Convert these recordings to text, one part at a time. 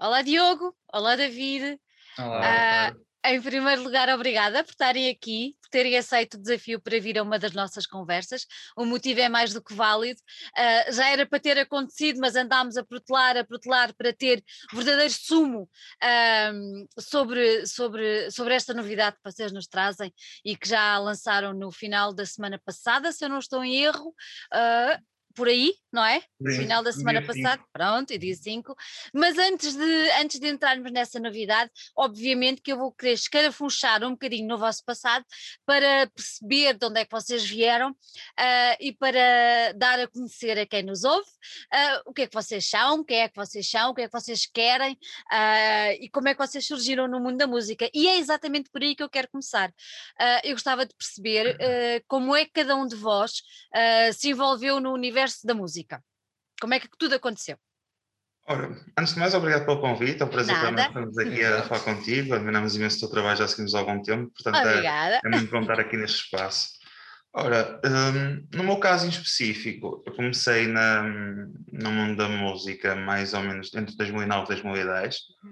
Olá, Diogo. Olá, David. Olá. Uh, em primeiro lugar, obrigada por estarem aqui, por terem aceito o desafio para vir a uma das nossas conversas. O motivo é mais do que válido. Uh, já era para ter acontecido, mas andámos a protelar, a protelar para ter verdadeiro sumo uh, sobre, sobre, sobre esta novidade que vocês nos trazem e que já lançaram no final da semana passada, se eu não estou em erro. Uh, por aí, não é? No final da semana passada, pronto, e dia 5. Mas antes de, antes de entrarmos nessa novidade, obviamente que eu vou querer escarafunchar um bocadinho no vosso passado para perceber de onde é que vocês vieram uh, e para dar a conhecer a quem nos ouve uh, o que é que vocês são, quem é que vocês são, o que é que vocês querem uh, e como é que vocês surgiram no mundo da música. E é exatamente por aí que eu quero começar. eu gostava de perceber como é que cada um de vós se envolveu no universo universo da música? Como é que tudo aconteceu? Ora, antes de mais, obrigado pelo convite, é um prazer nós estarmos aqui a falar contigo, admiramos imenso o teu trabalho, já seguimos há algum tempo, portanto é, é, muito bom estar aqui neste espaço. Ora, um, no meu caso em específico, eu comecei na, no mundo da música mais ou menos entre 2009 e 2010, uhum.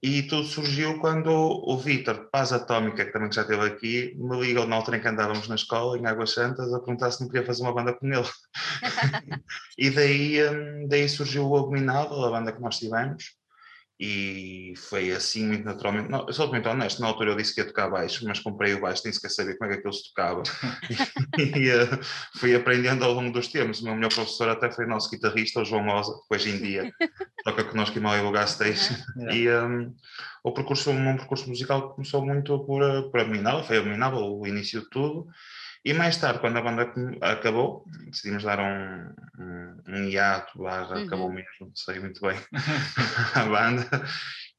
E tudo surgiu quando o Vítor, Paz Atómica, que também já esteve aqui, me ligou na altura em que andávamos na escola, em Águas Santas, a perguntar se não queria fazer uma banda com ele. e daí, hum, daí surgiu o Abominável, a banda que nós tivemos, e foi assim muito naturalmente. Não, eu sou muito honesto, na altura eu disse que ia tocar baixo, mas comprei o baixo, nem sequer saber como é que aquilo se tocava. e uh, fui aprendendo ao longo dos tempos. O meu melhor professor até foi o nosso guitarrista, o João Mosa, que hoje em dia toca connosco em Malibu Gas Station. Uhum. E um, o percurso, um percurso musical começou muito por, eh, por Abominável, foi Abominável o início de tudo. E mais tarde, quando a banda acabou, decidimos dar um, um, um hiato, barra, uhum. acabou mesmo, não sei muito bem, a banda.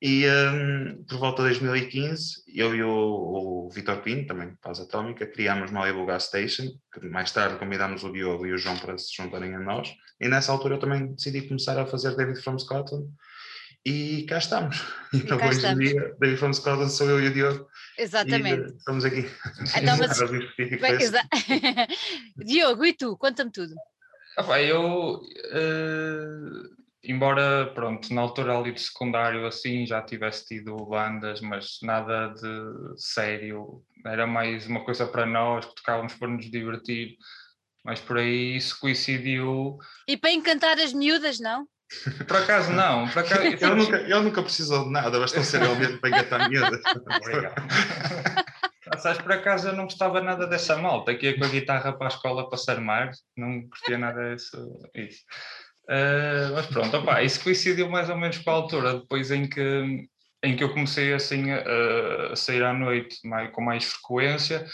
E um, por volta de 2015, eu e o, o Vitor Pinto, também Paz Atómica, criámos Malibu Gas Station, que mais tarde convidámos o Diogo e o João para se juntarem a nós. E nessa altura eu também decidi começar a fazer David from Scotland, e cá estamos. Então, cá hoje em dia, David from Scotland sou eu e o Diogo. Exatamente. E, estamos aqui. Então, mas... Bem, Diogo, e tu? Conta-me tudo. Ah, eu, uh, embora, pronto, na altura ali de secundário, assim, já tivesse tido bandas, mas nada de sério. Era mais uma coisa para nós, que tocávamos para nos divertir. Mas por aí isso coincidiu. E para encantar as miúdas, não? Por acaso não, por acaso, ele, nunca, ele nunca precisou de nada, bastou ser ele mesmo para engatar miúdas. Sabes, por acaso eu não gostava nada dessa malta, que ia com a guitarra para a escola para ser mar, não curtia nada disso. Isso. Uh, mas pronto, opa, isso coincidiu mais ou menos com a altura, depois em que, em que eu comecei assim a, a sair à noite mais, com mais frequência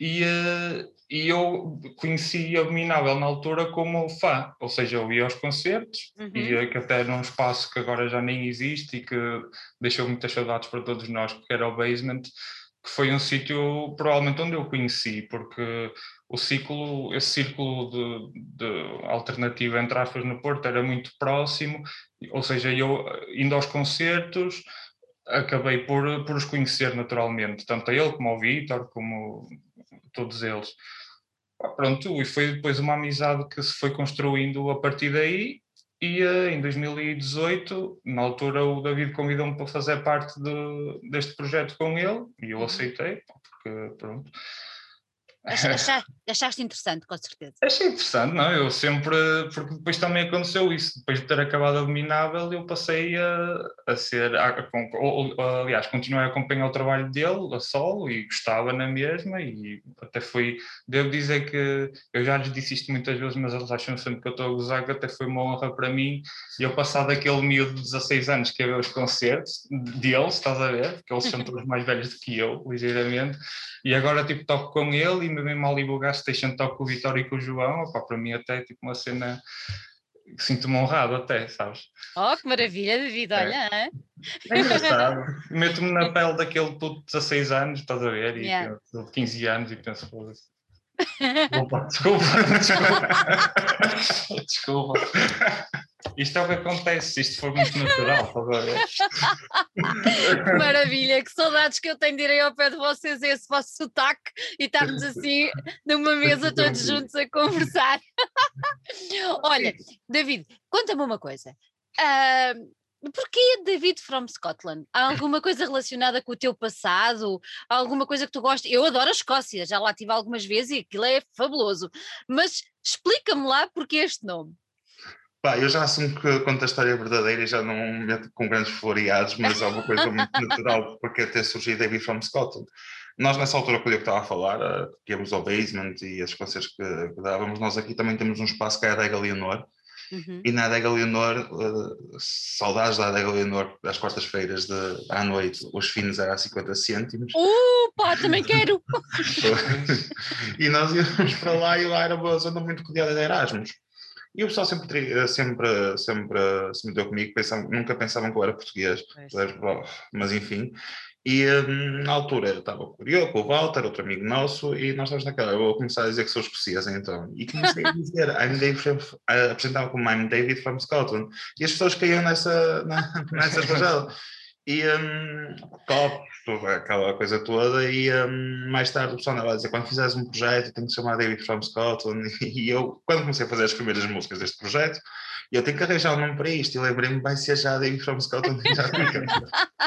e, uh, e eu conheci Abominável na altura como fã, ou seja, eu ia aos concertos uhum. e que até num espaço que agora já nem existe e que deixou muitas saudades para todos nós, que era o Basement, que foi um sítio provavelmente onde eu conheci, porque o ciclo, esse círculo de, de alternativa entre aspas no Porto era muito próximo, ou seja, eu indo aos concertos acabei por, por os conhecer naturalmente, tanto a ele como ao Vitor, como todos eles. Pronto, e foi depois uma amizade que se foi construindo a partir daí. E uh, em 2018, na altura, o David convidou-me para fazer parte de, deste projeto com ele e eu uhum. aceitei, porque pronto, Achaste, achaste interessante, com certeza. Achei interessante, não? Eu sempre, porque depois também aconteceu isso, depois de ter acabado a Dominável, eu passei a, a ser, a, a, aliás, continuei a acompanhar o trabalho dele, a solo, e gostava na mesma, e até foi, devo dizer que eu já lhes disse isto muitas vezes, mas eles acham sempre que eu estou a gozar, que até foi uma honra para mim, e eu passar daquele miúdo de 16 anos que ia ver os concertos deles, estás a ver, porque eles são todos mais velhos do que eu, ligeiramente, e agora tipo toco com ele e mesmo em Malibu Gas Station toco com o Vitório e com o João, opa, para mim até é tipo uma cena que sinto-me honrado até, sabes? Oh, que maravilha, David, olha. É, é engraçado. Meto-me na pele daquele puto de 16 anos, estás a ver, e yeah. de 15 anos e penso, foda-se. Opa, desculpa, desculpa. desculpa. Isto é o que acontece, se isto for muito natural, Que maravilha, que saudades que eu tenho de ir ao pé de vocês, esse vosso sotaque, e estarmos assim numa mesa todos juntos a conversar. Olha, David, conta-me uma coisa. Uh, Porquê David from Scotland? Há alguma coisa relacionada com o teu passado? Há alguma coisa que tu gostas? Eu adoro a Escócia, já lá estive algumas vezes e aquilo é fabuloso. Mas explica-me lá porque este nome. Pá, eu já assumo que conto a história verdadeira e já não meto com grandes floreados, mas é uma coisa muito natural porque ter surgido David from Scotland. Nós, nessa altura, quando eu estava a falar, uh, que íamos ao basement e as que, que, dávamos, nós aqui também temos um espaço que é a Adega Leonor. Uhum. E na Adega Leonor, uh, saudades da Adega Leonor, às quartas-feiras à noite, os finos eram a 50 cêntimos. Uh, pá, também quero! e nós íamos para lá e lá era uma zona muito rodeada de Erasmus. E o pessoal sempre, eh, sempre, sempre se meteu comigo, pensavam, nunca pensavam que eu era português, mas enfim. E hum, na altura eu estava com o Diogo, com o Walter, outro amigo nosso, e nós estávamos naquela. Eu vou começar a dizer que sou escocesa então. E comecei a dizer, I'm David apresentava como I'm David from Scotland. E as pessoas caíam nessa, na, nessa. E um, copos, aquela coisa toda, e um, mais tarde o pessoal andava a dizer: quando fizeres um projeto, tem que chamar David from Scotland. E eu, quando comecei a fazer as primeiras músicas deste projeto, eu tenho que arranjar um nome para isto. E lembrei-me, vai ser já David from Scotland. já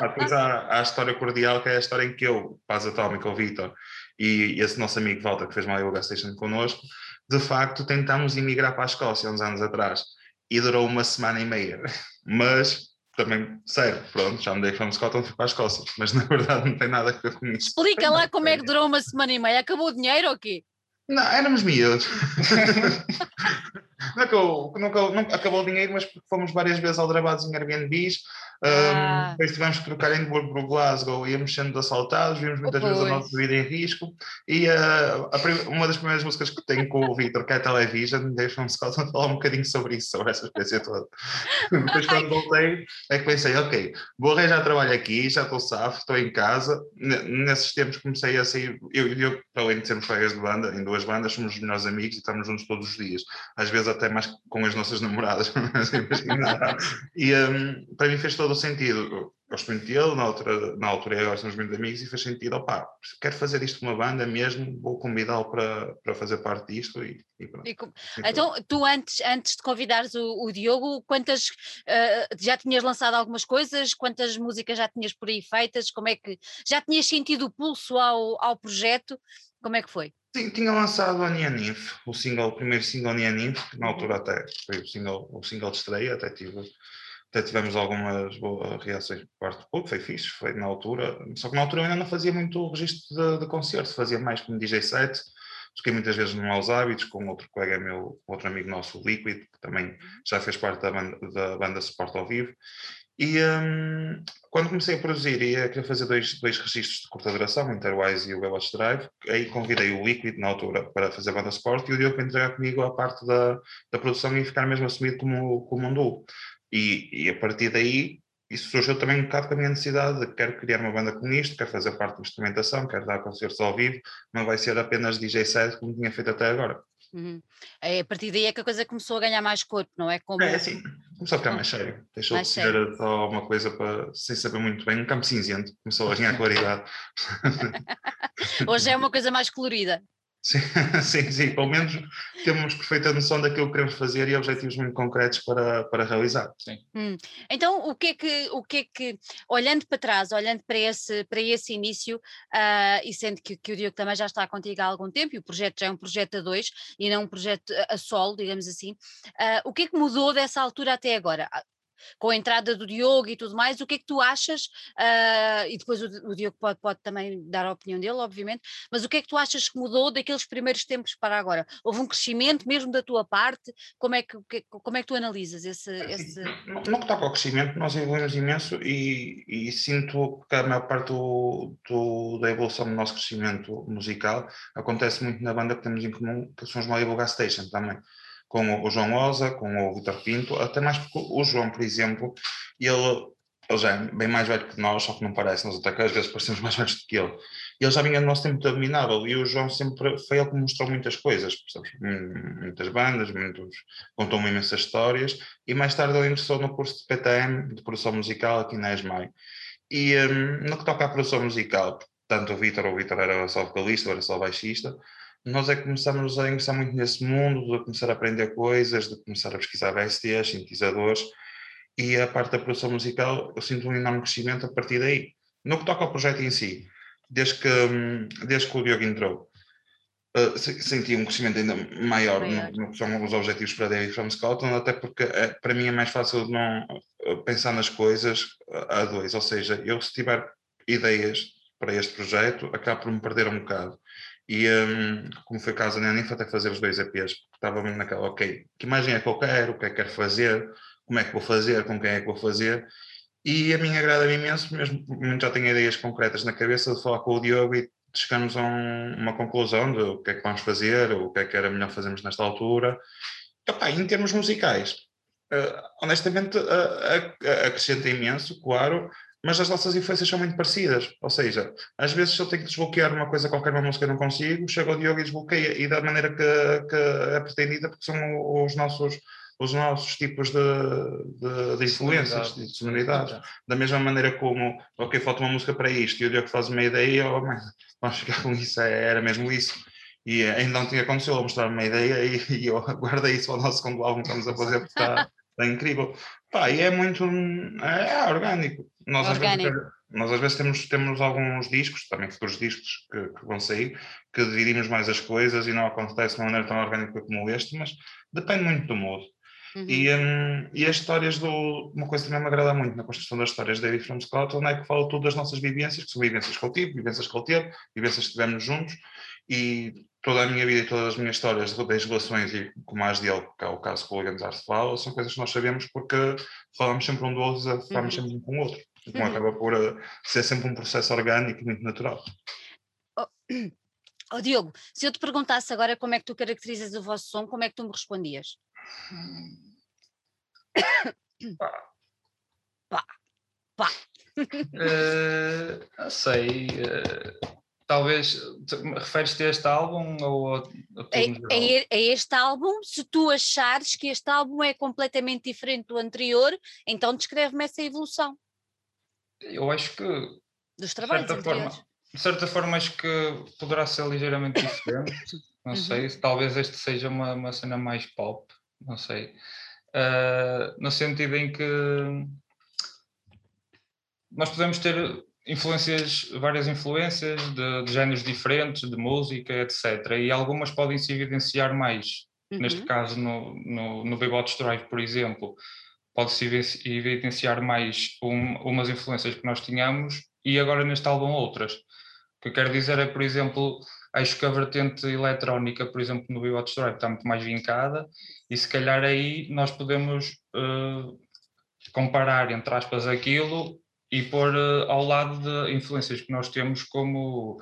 Depois há, há, a história cordial, que é a história em que eu, Paz Atómica, o Vitor, e esse nosso amigo Walter, que fez uma yoga station connosco, de facto tentámos emigrar para a Escócia uns anos atrás. E durou uma semana e meia. Mas também, sério, pronto, já me dei from Scotland fui para a Escócia, mas na verdade não tem nada a ver com isso. Explica lá como é que durou uma semana e meia. Acabou o dinheiro ou quê? Não, éramos miúdos. não, acabou, não, acabou, não acabou o dinheiro, mas fomos várias vezes aldrabados em Airbnbs, ah. Um, depois tivemos que trocar em Edimburgo Glasgow, íamos sendo assaltados, vimos muitas oh, vezes a nossa vida em risco. E uh, a, uma das primeiras músicas que tenho com o Victor, que é a Television, deixam-me Scotland falar um bocadinho sobre isso, sobre essa experiência toda. depois, quando voltei, é que pensei: ok, vou arranjar trabalho aqui, já estou safo, estou em casa. N nesses tempos comecei a sair, eu e eu, além de sermos colegas de banda, em duas bandas, somos os melhores amigos e estamos juntos todos os dias, às vezes até mais com as nossas namoradas. e um, para mim fez todo todo o sentido. Gosto muito dele, na altura, na altura agora somos muito amigos e fez sentido, opá, quero fazer isto com uma banda mesmo, vou convidá-lo para, para fazer parte disto e, e pronto. E com... então, tu antes, antes de convidares o, o Diogo, quantas, uh, já tinhas lançado algumas coisas, quantas músicas já tinhas por aí feitas, como é que, já tinhas sentido o pulso ao, ao projeto, como é que foi? Sim, tinha lançado a Nianif, o single, o primeiro single Nianif, que na uhum. altura até foi o single, o single de estreia, até tive até tivemos algumas boas reações por parte do público, foi fixe, foi na altura, só que na altura eu ainda não fazia muito registro de, de concerto, fazia mais como DJ set, toquei muitas vezes no Maus Hábitos com outro colega meu, outro amigo nosso, o Liquid, que também já fez parte da banda, da banda Suporte ao Vivo, e um, quando comecei a produzir e a querer fazer dois, dois registros de curta duração, o Interwise e o Watch Drive, aí convidei o Liquid na altura para fazer a banda suporte e o Diogo para entregar comigo a parte da, da produção e ficar mesmo assumido como, como um duo. E, e, a partir daí, isso surgiu também um bocado com a minha necessidade de quero criar uma banda com isto, quero fazer parte da instrumentação, quero dar concertos ao vivo, não vai ser apenas DJ set como tinha feito até agora. Uhum. É, a partir daí é que a coisa começou a ganhar mais corpo, não é? Como... É, sim, começou a ficar mais sério. Deixou mais de ser sério. só uma coisa para, sem saber muito bem, um campo cinzento, começou a ganhar claridade. Hoje é uma coisa mais colorida. Sim, sim, sim, pelo menos temos perfeita noção daquilo que queremos fazer e objetivos muito concretos para, para realizar. Sim. Hum. Então, o que, é que, o que é que, olhando para trás, olhando para esse, para esse início, uh, e sendo que, que o Diogo também já está contigo há algum tempo, e o projeto já é um projeto a dois e não um projeto a solo, digamos assim, uh, o que é que mudou dessa altura até agora? Com a entrada do Diogo e tudo mais, o que é que tu achas? Uh, e depois o, o, Diogo pode, pode também dar a opinião dele, obviamente, mas o que é que tu achas que mudou daqueles primeiros tempos para agora? Houve um crescimento mesmo da tua parte? Como é que, como é que tu analisas esse. É assim, esse... No, no que toca ao crescimento, nós evoluímos imenso e, e, sinto que a maior parte do, do, da evolução do nosso crescimento musical acontece muito na banda que temos em comum, que somos uma Gas Station também com o João Osa, com o Vitor Pinto, até mais porque o João, por exemplo, ele, ele já é bem mais velho que nós, só que não parece, nós até às vezes parecemos mais velhos do que ele. Ele já vinha no nosso tempo dominável e o João sempre foi ele que mostrou muitas coisas, percebes? muitas bandas, muitos, contou-me imensas histórias e mais tarde ele ingressou no curso de PTM, de produção musical, aqui na ESMAI. E um, no que toca à produção musical, tanto o Vitor, o Vitor era só vocalista, era só baixista, nós é que começamos a ingressar muito nesse mundo, de começar a aprender coisas, de começar a pesquisar VSTs, sintetizadores, e a parte da produção musical eu sinto um enorme crescimento a partir daí. No que toca ao projeto em si, desde que, desde que o Diogo entrou, uh, senti um crescimento ainda maior, maior. No, no, que são os objetivos para David from Scotland, até porque é, para mim é mais fácil não pensar nas coisas a dois, ou seja, eu se tiver ideias para este projeto, acabo por me perder um bocado. E um, como foi o caso da Ninfa, até fazer os dois porque estava mesmo naquela, ok, que imagem é que eu quero, o que é que quero fazer, como é que vou fazer, com quem é que vou fazer, e a mim agrada-me imenso, mesmo já tenho ideias concretas na cabeça de falar com o Diogo e chegamos a um, uma conclusão de o que é que vamos fazer, o que é que era melhor fazermos nesta altura. E, em termos musicais, uh, honestamente, uh, uh, acrescenta imenso, claro, mas as nossas influências são muito parecidas. Ou seja, às vezes eu tenho que desbloquear uma coisa qualquer, uma música não consigo, chego ao Diogo e desbloqueia, e da maneira que, que é pretendida, porque são os nossos os nossos tipos de, de, de influências, de sonoridades. Da mesma maneira como, ok, falta uma música para isto, e o Diogo faz uma ideia, oh, mas vamos ficar com isso, é, era mesmo isso. E ainda não tinha acontecido, eu mostrar uma ideia e, e eu guardei isso ao nosso segundo álbum que estamos a fazer, porque está, está incrível. Pá, e é muito, é, é orgânico. Nós, orgânico. Às vezes, nós às vezes temos, temos alguns discos, também futuros discos que, que vão sair, que dividimos mais as coisas e não acontece de uma maneira tão orgânica como este, mas depende muito do modo. Uhum. E, um, e as histórias do. Uma coisa que também me agrada muito na construção das histórias da David from Scotland é que fala tudo das nossas vivências, que são vivências que eu tive, vivências que ele teve, vivências que tivemos juntos, e toda a minha vida e todas as minhas histórias das relações, e como as dele, que é o caso que o Zars fala, são coisas que nós sabemos porque falamos sempre um do outro, falamos uhum. sempre um com o outro. Então uhum. acaba por uh, ser sempre um processo orgânico e muito natural. Oh, oh, Diogo, se eu te perguntasse agora como é que tu caracterizas o vosso som, como é que tu me respondias? Pá. Pá. Pá. Uh, não sei. Uh, talvez referes-te a este álbum ou a, a, a, a, este álbum? Se tu achares que este álbum é completamente diferente do anterior, então descreve-me essa evolução. Eu acho que dos trabalhos de certa anteriores. forma, de certa forma acho que poderá ser ligeiramente diferente. não uhum. sei, talvez este seja uma, uma cena mais pop não sei. Uh, no sentido em que nós podemos ter influências, várias influências de, de géneros diferentes, de música, etc. E algumas podem se evidenciar mais. Uhum. Neste caso, no, no, no Bebots Drive, por exemplo, pode-se evidenciar mais um, umas influências que nós tínhamos e agora neste álbum outras. O que eu quero dizer é, por exemplo, acho que a vertente eletrónica, por exemplo, no Bebop Drive está muito mais vincada e se calhar aí nós podemos uh, comparar, entre aspas, aquilo e pôr uh, ao lado de influências que nós temos como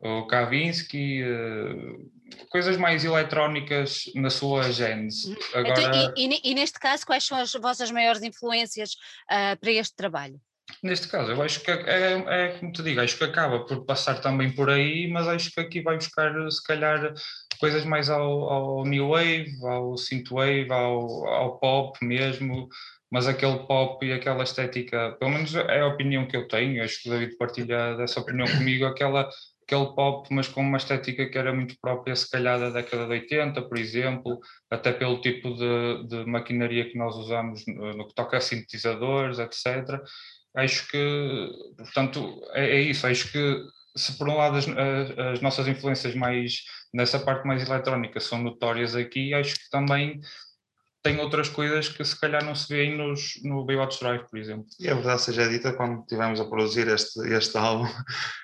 o Kavinsky, uh, coisas mais eletrónicas na sua gênese. Então, Agora... Então, e, e, neste caso, quais são as vossas maiores influências para este trabalho? Neste caso, eu acho que é, é, é, como te digo, acho que acaba por passar também por aí, mas acho que aqui vai buscar se calhar coisas mais ao, ao new wave, ao synthwave, ao, ao pop mesmo, mas aquele pop e aquela estética, pelo menos é a opinião que eu tenho, acho que o David partilha dessa opinião comigo, aquela, aquele pop, mas com uma estética que era muito própria, se calhar da década de 80, por exemplo, até pelo tipo de, de maquinaria que nós usamos no, que toca a sintetizadores, etc acho que, portanto, é, é isso. Acho que se por um lado as, as, nossas influências mais nessa parte mais eletrónica são notórias aqui, acho que também tem outras coisas que se calhar não se vêem nos, no Baywatch Drive, por exemplo. E a verdade seja dita, quando estivemos a produzir este, este álbum,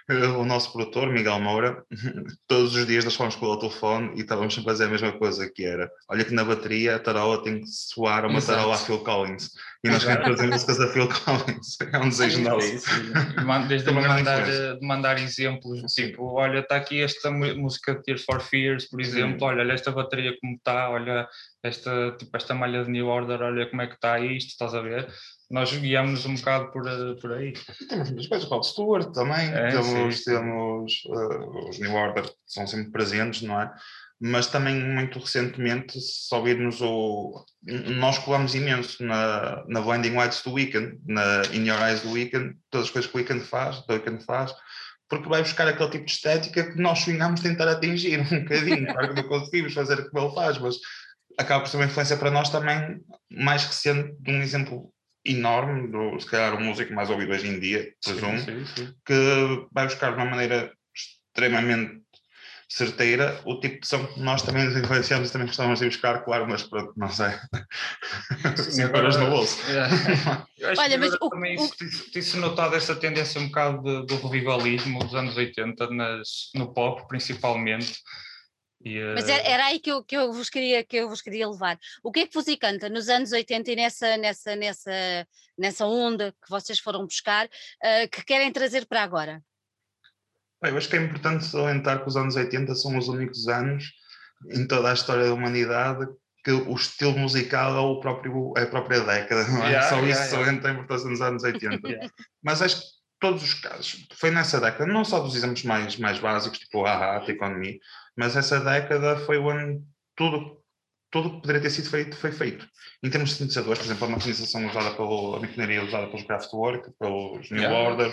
o nosso produtor, Miguel Moura, todos os dias nós fomos com o telefone e estávamos sempre a fazer a mesma coisa, que era, olha que na bateria a tarola tem que soar uma Exato. tarola a Phil Collins. E nós queremos fazer músicas a Phil Collins, é um desejo nosso. Desde mandar, de mandar exemplos, tipo, olha, está aqui esta música de Tears for Fears, por exemplo, Sim. olha, olha esta bateria como está, olha esta, tipo, esta malha de New Order, olha como é que está isto, estás a ver? Nós guiamos um bocado por, eh, por aí. E temos muitas coisas, o Rod Stewart também, é, temos, sim, temos uh, os New Order, são sempre presentes, não é? Mas também muito recentemente, se ouvirmos o. Nós colamos imenso na, na Blinding Lights do Weekend, na In Your Eyes do Weekend, todas as coisas que o Weekend faz, do Weekend faz, porque vai buscar aquele tipo de estética que nós sonhamos tentar atingir um bocadinho. Claro que não conseguimos fazer o que ele faz, mas acaba por ser uma influência para nós também mais recente de um exemplo enorme, do, se calhar o músico mais ouvido hoje em dia, presumo, sim, sim, sim. que vai buscar de uma maneira extremamente certeira o tipo de som que nós também nos influenciamos e também gostávamos de buscar, claro, mas pronto, não sei. agora no bolso. É. Olha, mas o, também o... notado essa tendência um bocado de, do revivalismo dos anos 80 nas, no pop, principalmente. E, uh... Mas era, era, aí que eu, que, eu vos queria, que eu vos queria levar. O que é que vos encanta nos anos 80 e nessa, nessa, nessa, nessa onda que vocês foram buscar, uh, que querem trazer para agora? Eu acho que é importante salientar que os anos 80 são os únicos anos em toda a história da humanidade que o estilo musical é, o próprio, é a própria década, não é? Yeah, Só yeah, isso yeah. salienta a importância nos anos 80. yeah. Mas acho que todos os casos, foi nessa década, não só dos exemplos mais, mais básicos, tipo a economia, mas essa década foi o ano tudo tudo que poderia ter sido feito foi feito. Em termos de sintetizadores, por exemplo, a maquinização usada pelo, a maquinaria usada pelos Kraftwerk, pelos New Order,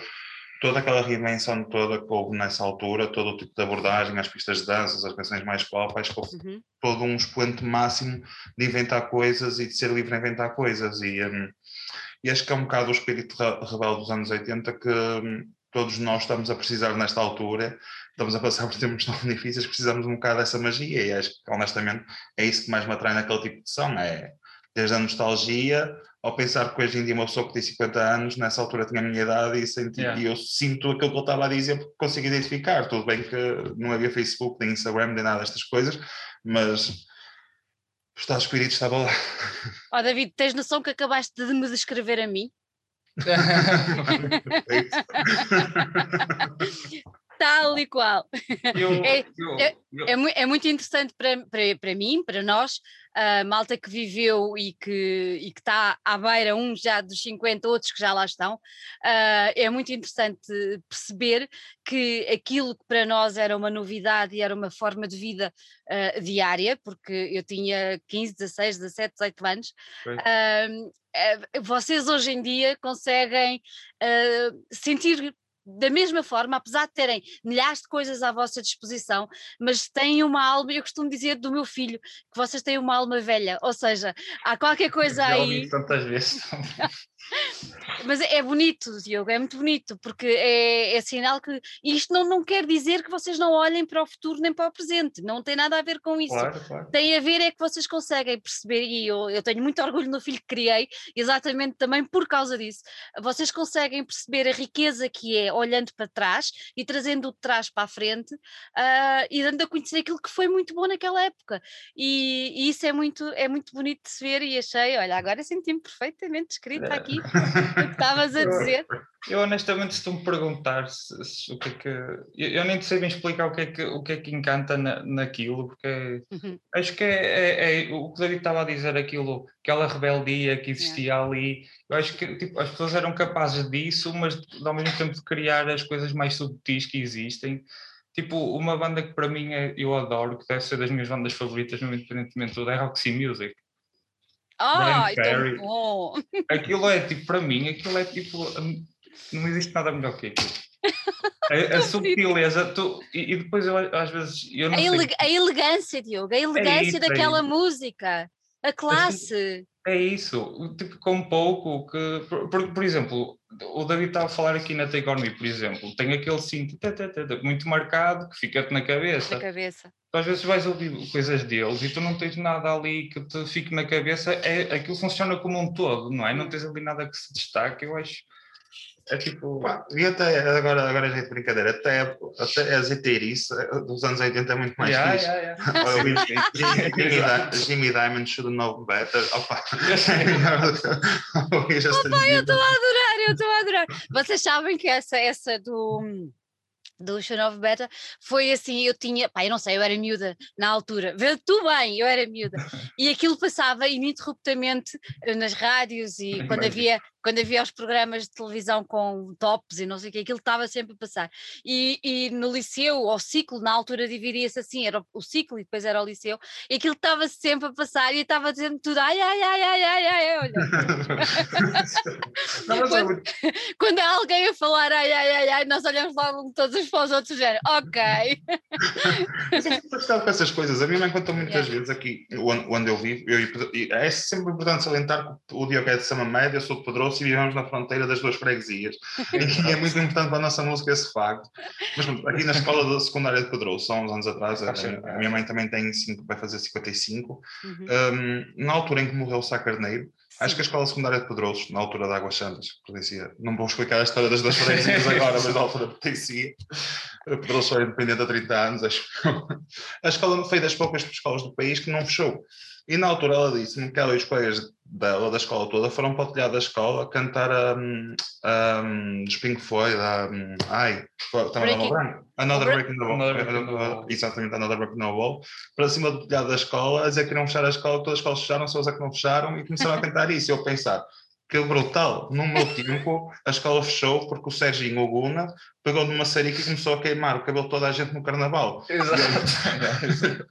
toda aquela reinvenção toda que houve nessa altura, todo o tipo de abordagem, as pistas de danças, as canções mais pop, acho que houve uhum. todo um expoente máximo de inventar coisas e de ser livre a inventar coisas. E, um, e acho que é um bocado o espírito rebelde dos anos 80 que um, todos nós estamos a precisar nesta altura, estamos a passar por tempos tão difíceis, precisamos um bocado dessa magia. E acho que, honestamente, é isso que mais me atrai naquele tipo de som. É desde a nostalgia ao pensar que hoje em dia uma pessoa que tem 50 anos, nessa altura tinha a minha idade e, senti, yeah. e eu sinto aquilo que ele estava a dizer porque consigo identificar. Tudo bem que não havia Facebook, nem Instagram, nem nada destas coisas, mas o estado de espírito estava lá. Ó oh, David, tens noção que acabaste de me descrever a mim? tal e qual. Eu, é, eu, é, é, é, muito interessante para, para, para mim, para nós, a malta que viveu e que e está à beira, uns já dos 50, outros que já lá estão, uh, é muito interessante perceber que aquilo que para nós era uma novidade e era uma forma de vida uh, diária, porque eu tinha 15, 16, 17, 18 anos, uh, vocês hoje em dia conseguem sentir da mesma forma, apesar de terem milhares de coisas à vossa disposição, mas têm uma alma, eu costumo dizer do meu filho, que vocês têm uma alma velha, ou seja, há qualquer coisa Já aí. tantas vezes. Mas é bonito, Diogo, é muito bonito, porque é, é sinal que isto não, não quer dizer que vocês não olhem para o futuro nem para o presente, não tem nada a ver com isso. Claro, claro. Tem a ver é que vocês conseguem perceber, e eu, eu tenho muito orgulho no filho que criei, exatamente também por causa disso. Vocês conseguem perceber a riqueza que é olhando para trás e trazendo o de trás para a frente uh, e dando a conhecer aquilo que foi muito bom naquela época. E, e, isso é muito, é muito bonito de se ver e achei, olha, agora senti-me perfeitamente descrita é. aqui estavas a dizer. Eu, honestamente, se tu me perguntares o que é que. Eu, eu, nem sei bem explicar o que é que, o que, é que encanta na, naquilo, porque uhum. acho que é, é, é, o que o David estava a dizer, aquilo, aquela rebeldia que existia ali. Eu acho que tipo, as pessoas eram capazes disso, mas ao mesmo tempo de criar as coisas mais subtis que existem. Tipo, uma banda que para mim é, eu adoro, que deve ser das minhas bandas favoritas, independentemente de tudo, é Roxy Music. Ah, então bom. Aquilo é tipo, para mim, aquilo é tipo, não existe nada melhor que aquilo. A, a subtileza, tu, e, e, depois eu às vezes. Eu não a, ele, a elegância, Diogo, a é elegância é isso, daquela é música, a classe. É isso, tipo, com pouco que. Por, por, por exemplo, o David estava a falar aqui na Take On Me, por exemplo, tem aquele cinto muito marcado que fica-te na cabeça. Na cabeça. Tu às vezes vais ouvir coisas deles e tu não tens nada ali que te fique na cabeça, é, aquilo funciona como um todo, não é? Não tens ali nada que se destaque, eu acho é tipo. Pá, e até agora, agora a gente brincadeira, até, até a ZTirice dos anos 80 é muito mais yeah, fixe. Yeah, yeah. Jimmy, Jimmy Diamond should know better. Opa, Opa eu estou a adorar, eu estou a adorar. Vocês sabem que essa, essa do do Show of Beta foi assim, eu tinha, pá, eu não sei, eu era miúda na altura, vê tu bem, eu era miúda, e aquilo passava ininterruptamente nas rádios e quando havia quando havia os programas de televisão com tops e não sei o que, aquilo estava sempre a passar. E, e no liceu, o ciclo, na altura dividia-se assim, era o ciclo e depois era o liceu, e aquilo estava sempre a passar e estava dizendo tudo, ai, ai, ai, ai, ai, ai, olha. não, quando, é quando há alguém a falar ai, ai, ai, ai, nós olhamos logo todos uns para os outros, género, ok. Mas fico com essas coisas, a minha mãe contou muitas yeah. vezes aqui, onde eu vivo, eu, é sempre importante salientar que o Diogo é de Sama Média, eu sou de Pedroso e vivemos na fronteira das duas freguesias. e é muito importante para a nossa música esse facto. Mas aqui na escola da secundária de Pedroso, há uns anos atrás, a, a, minha mãe também tem cinco, vai fazer 55. Uhum. Um, na altura em que morreu o Sá Carneiro, Acho que a escola secundária de Pedrosos, na altura da Águas Santas, pertencia, não vou explicar a história das duas freguesias agora, mas na altura pertencia. Pedrosos foi independente há 30 anos, acho. A escola foi das poucas escolas do país que não fechou. E na altura ela disse-me que ela e os colegas dela, da escola toda, foram para o telhado da escola cantar a, a, um, dos Pink Floyd, a, um, ai, estava na branco, Another Breaking the Wall, exatamente, Another Breaking the Wall, para cima do telhado da escola, a dizer que queriam fechar a escola, todas as escolas fecharam, só as é que não fecharam, e começaram a cantar isso, e eu pensar, que brutal. No meu tempo, a escola fechou porque o Serginho Oguna pegou numa série e começou a queimar o cabelo de toda a gente no carnaval. Exato.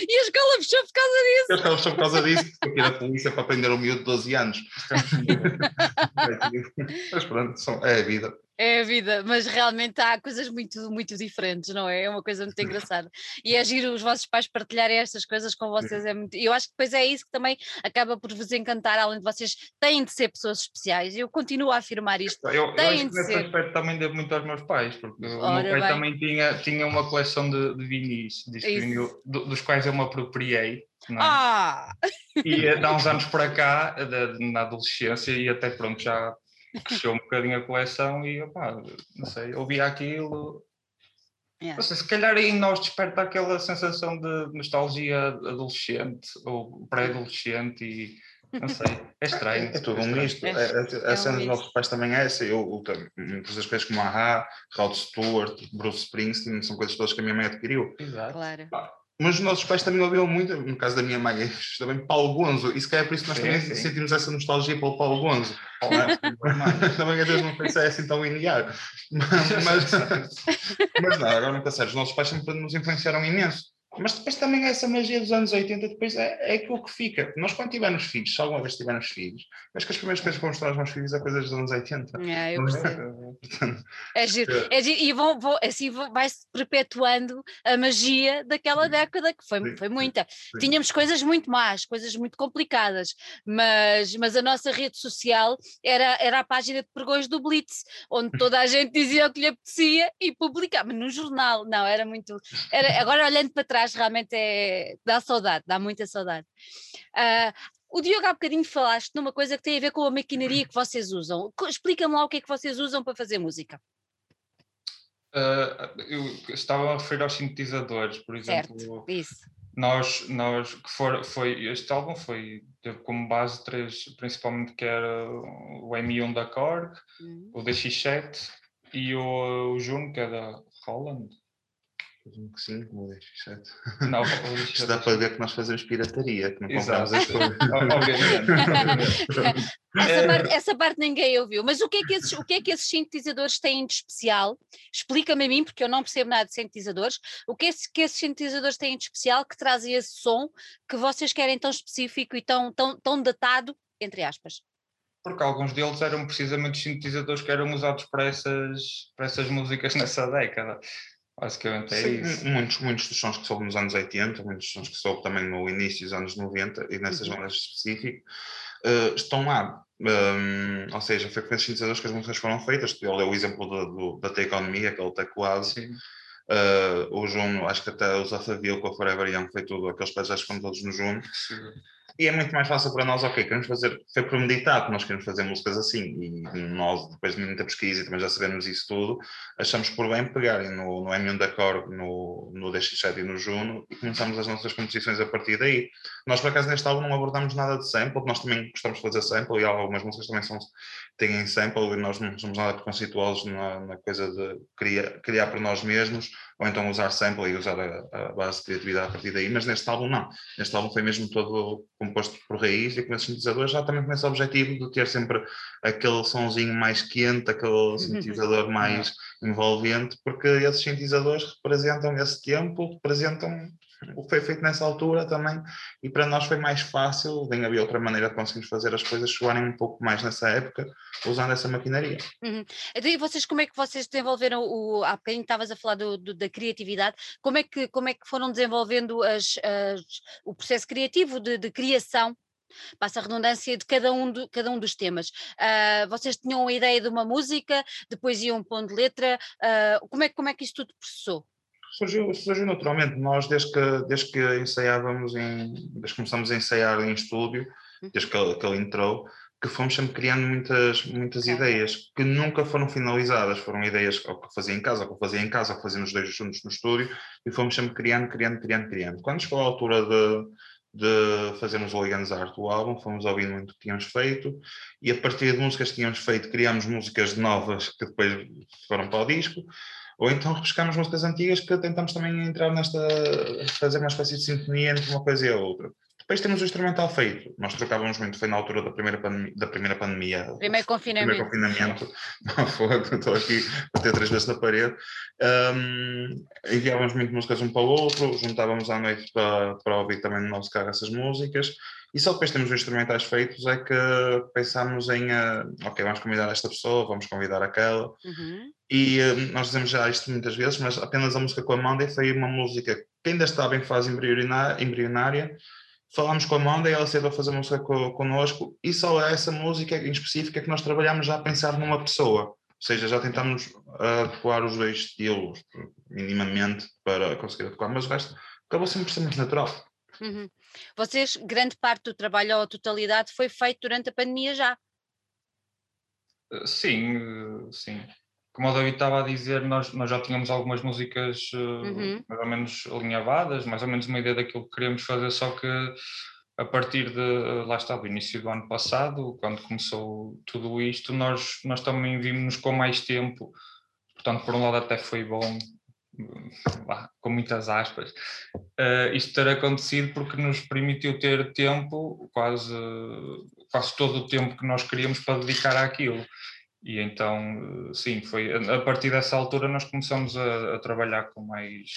e a escola fechou por causa disso. A escola fechou por causa disso, porque à polícia para prender um miúdo de 12 anos. Mas pronto, é a vida. É a vida, mas realmente há coisas muito, muito diferentes, não é? É uma coisa muito engraçada. E é giro os vossos pais partilharem estas coisas com vocês. É muito... Eu acho que depois é isso que também acaba por vos encantar, além de vocês têm de ser pessoas especiais. Eu continuo a afirmar isto. Eu, eu acho que nesse ser. aspecto também devo muito aos meus pais, porque Ora, o meu pai bem. também tinha, tinha uma coleção de, de vinis, de vinil, dos quais eu me apropriei. É? Ah! E há uns anos para cá, na adolescência, e até pronto, já cresceu um bocadinho a coleção e opá, não sei, ouvia aquilo. Yeah. Sei, se calhar em nós desperta aquela sensação de nostalgia adolescente ou pré-adolescente e não sei, é estranho. É, é tudo um misto. É, é, a é cena um dos nossos pais também é essa. Eu, eu muitas das coisas como a Rod Stewart, Bruce Springsteen, são coisas todas que a minha mãe adquiriu. Exato. Claro. Mas os nossos pais também ouviam muito, no caso da minha mãe, é também Paulo Gonzo, e se calhar é por isso que nós sim, também sim. sentimos essa nostalgia pelo Paulo Gonzo. também às vezes não pensei é assim tão linear. Mas, mas, mas não, agora a sério, os nossos pais sempre nos influenciaram imenso. Mas depois também é essa magia dos anos 80, depois é, é aquilo que fica. Nós, quando tivermos filhos, se alguma vez tivermos filhos, acho que as primeiras coisas que vamos mostrar aos meus filhos é coisas dos anos 80. É, eu percebo. é giro. É giro. E vão, vão, assim vai-se perpetuando a magia daquela década, que foi, sim, foi muita. Sim. Tínhamos coisas muito más, coisas muito complicadas, mas, mas a nossa rede social era, era a página de pregões do Blitz, onde toda a gente dizia o que lhe apetecia e publicava no jornal. Não, era muito. Era, agora, olhando para trás, realmente é, dá saudade, dá muita saudade. Uh, o Diogo há bocadinho falaste numa coisa que tem a ver com a maquinaria que vocês usam. Explica-me lá o que é que vocês usam para fazer música. Uh, eu estava a referir aos sintetizadores, por exemplo. Certo, isso. Nós, nós que for, foi, este álbum foi, teve como base três, principalmente que era o M1 da Korg, uhum. o DX7 e o, o Juno, que é da Holland, Presumo que sim, como o DX7. Não, Isto dá para ver que nós fazemos pirataria, que não compramos as coisas. Obviamente. essa, parte, essa parte ninguém ouviu. Mas o que, é que esses, o que é que esses sintetizadores têm de especial? Explica-me a mim, porque eu não percebo nada de sintetizadores. O que é que esses sintetizadores têm de especial que trazem esse som que vocês querem tão específico e tão, tão, tão datado, entre aspas? porque alguns deles eram precisamente os sintetizadores que eram usados para essas, para essas músicas nessa década. Basicamente é Sim, isso. Muitos, muitos dos sons que soube nos anos 80, muitos sons que soube também no início dos anos 90 e nessas uhum. bandas específicas, uh, estão lá. Um, ou seja, foi com esses sintetizadores que as músicas foram feitas. Eu dei o exemplo do, do, da Take On Me, aquele teclado. Sim. Uh, o Juno, acho que até o Zafaville com a Forever Young foi tudo, aqueles pés foram todos no Juno. Sim. E é muito mais fácil para nós, ok, queremos fazer, foi premeditado, nós queremos fazer músicas assim, e nós, depois de muita pesquisa e também já sabemos isso tudo, achamos por bem pegarem no, no M1 da Core, no, no DX7 e no Juno, e começamos as nossas composições a partir daí. Nós, por acaso, neste álbum não abordamos nada de sample, nós também gostamos de fazer sample, e algumas músicas também são, têm sample, e nós não somos nada preconceituosos na, na coisa de criar, criar por nós mesmos, ou então usar sample e usar a, a, base de criatividade a partir daí, mas neste álbum não. Neste álbum foi mesmo todo composto por raiz e com esses sintetizadores já também com esse objetivo de ter sempre aquele sonzinho mais quente, aquele sintetizador mais envolvente, porque esses sintetizadores representam esse tempo, representam o que foi feito nessa altura também, e para nós foi mais fácil, nem havia outra maneira de conseguirmos fazer as coisas soarem um pouco mais nessa época, usando essa maquinaria. Uhum. Então, e vocês, como é que vocês desenvolveram, o, há bocadinho estavas a falar do, do, da criatividade, como é, que, como é que foram desenvolvendo as, as, o processo criativo de, de criação passa a redundância de cada um, do, cada um dos temas. Uh, vocês tinham a ideia de uma música, depois iam pondo letra, uh, como, é, como é que isso tudo processou? Surgiu, surgiu naturalmente. Nós, desde que, desde que ensaiávamos, em, desde que começamos a ensaiar em estúdio, hum. desde que ele, que ele entrou, que fomos sempre criando muitas, muitas ideias que nunca foram finalizadas, foram ideias ou que fazia em casa, ou que fazia em casa, ou que fazíamos dois juntos no estúdio, e fomos sempre criando, criando, criando, criando. Quando chegou a altura de, de fazermos o Art do álbum, fomos ouvindo muito o que tínhamos feito, e a partir de músicas que tínhamos feito, criámos músicas novas que depois foram para o disco, ou então repescamos músicas antigas que tentamos também entrar nesta, fazer uma espécie de sintonia entre uma coisa e a outra. Depois temos o instrumental feito. Nós trocávamos muito, foi na altura da primeira pandemia. Da primeira pandemia primeiro confinamento. Primeiro confinamento. Não, estou aqui a ter três vezes na parede. Um, enviávamos muito músicas um para o outro, juntávamos à noite para, para ouvir também no nosso carro essas músicas. E só depois temos os instrumentais feitos é que pensámos em, uh, ok, vamos convidar esta pessoa, vamos convidar aquela. Uhum. E uh, nós dizemos já isto muitas vezes, mas apenas a música com a Monday foi uma música que ainda estava em fase embrionária. Falámos com a Monday, ela aceitou fazer música co connosco e só é essa música em específica que nós trabalhamos já a pensar numa pessoa. Ou seja, já tentámos adequar os dois estilos minimamente para conseguir adequar, mas o resto acabou sempre por ser muito natural. Uhum. Vocês, grande parte do trabalho ou a totalidade foi feito durante a pandemia já? Eh, sim, eh, sim. Como o David estava a dizer, nós, nós já tínhamos algumas músicas eh, uhum. mais ou menos alinhavadas, mais ou menos uma ideia daquilo que queríamos fazer, só que a partir de, lá está, do início do ano passado, quando começou tudo isto, nós, nós também vimos com mais tempo, portanto, por um lado até foi bom com muitas aspas, uh, isto ter acontecido porque nos permitiu ter tempo, quase, quase todo o tempo que nós queríamos para dedicar àquilo. E então, sim, foi a partir dessa altura nós começamos a, a trabalhar com mais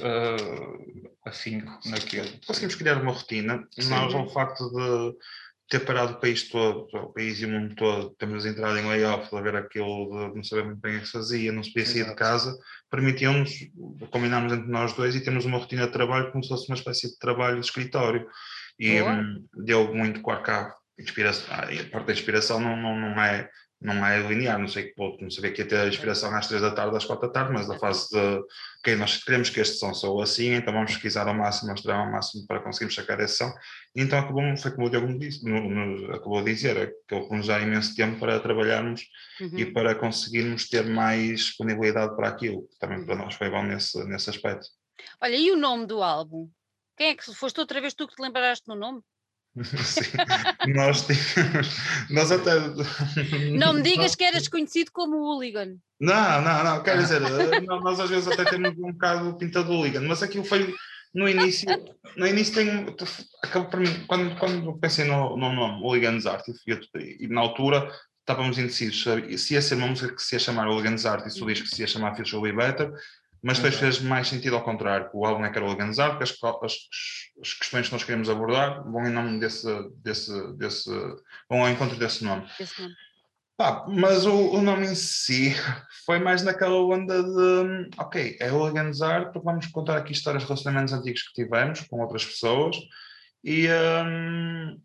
uh, afinco naquilo. Conseguimos criar uma rotina, sim. nós ao facto de ter parado o país todo, o país e o mundo todo, temos entrado em layoff, a ver aquilo de não saber muito bem o que se fazia, não se podia sair de casa, permitiu-nos, combinarmos entre nós dois e temos uma rotina de trabalho como se fosse uma espécie de trabalho de escritório. E hum, deu muito, claro há inspiração, a parte da inspiração não, não, não é não é linear, não sei que ponto, não sabia que ia ter a inspiração às três da tarde, às quatro da tarde, mas da fase de, ok, nós queremos que este som soe assim, então vamos pesquisar ao máximo, mostrar ao máximo para conseguirmos sacar esse som, então acabou, foi como o Diogo me disse, no, no, acabou de dizer, é que ele nos dá imenso tempo para trabalharmos uhum. e para conseguirmos ter mais disponibilidade para aquilo, que também para uhum. nós foi bom nesse, nesse aspecto. Olha, e o nome do álbum? Quem é que foste outra vez tu que te lembraste no nome? Sim, nós tínhamos. Nós até. Não me digas que eras conhecido como hooligan. Não, não, não, quer dizer, eh, nós às vezes até temos um bocado pintado hooligan, mas aquilo foi no início. No início tem. Acabou para mim, quando, quando pensei no, no nome Hooligans Art, e, e na altura estávamos indecisos se ia ser uma música que se ia chamar Hooligans Art e se o disco se ia chamar Future Be Better, mas depois fez mais sentido ao contrário, o álbum é que era organizado, porque as, as, as, questões que nós queremos abordar vão em nome desse, desse, desse vão ao encontro desse nome. Pá, mas o, o, nome em si foi mais naquela onda de ok, é organizar porque vamos contar aqui histórias de relacionamentos antigos que tivemos com outras pessoas e, um,